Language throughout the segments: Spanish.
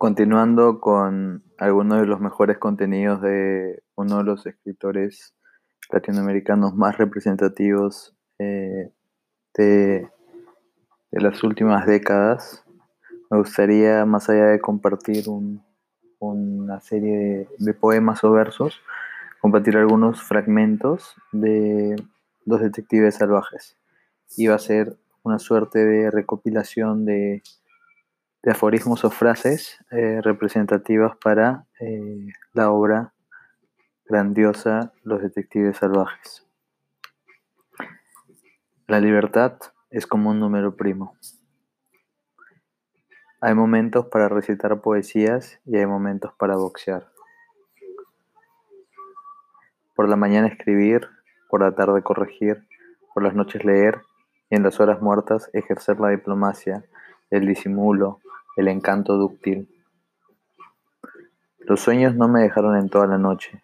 Continuando con algunos de los mejores contenidos de uno de los escritores latinoamericanos más representativos eh, de, las últimas décadas, me gustaría, más allá de compartir una serie de, poemas o versos, compartir algunos fragmentos de Los Detectives Salvajes. Iba a ser una suerte de recopilación de de aforismos o frases eh, representativas para eh, la obra grandiosa Los Detectives Salvajes. La libertad es como un número primo. Hay momentos para recitar poesías y hay momentos para boxear. Por la mañana escribir, por la tarde corregir, por las noches leer y en las horas muertas ejercer la diplomacia, el disimulo, el encanto dúctil. Los sueños no me dejaron en toda la noche.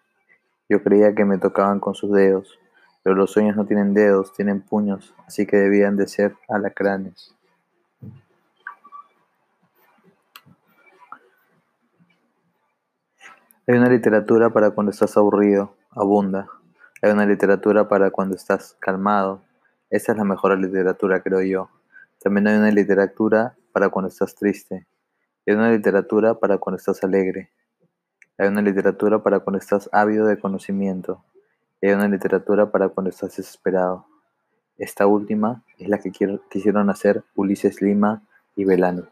Yo creía que me tocaban con sus dedos, pero los sueños no tienen dedos, tienen puños, así que debían de ser alacranes. Hay una literatura para cuando estás aburrido, abunda. Hay una literatura para cuando estás calmado. Esa es la mejor literatura, creo yo. También hay una literatura para cuando estás triste. Hay una literatura para cuando estás alegre. Hay una literatura para cuando estás ávido de conocimiento. hay una literatura para cuando estás desesperado. Esta última es la que quisieron hacer Ulises Lima y Belano.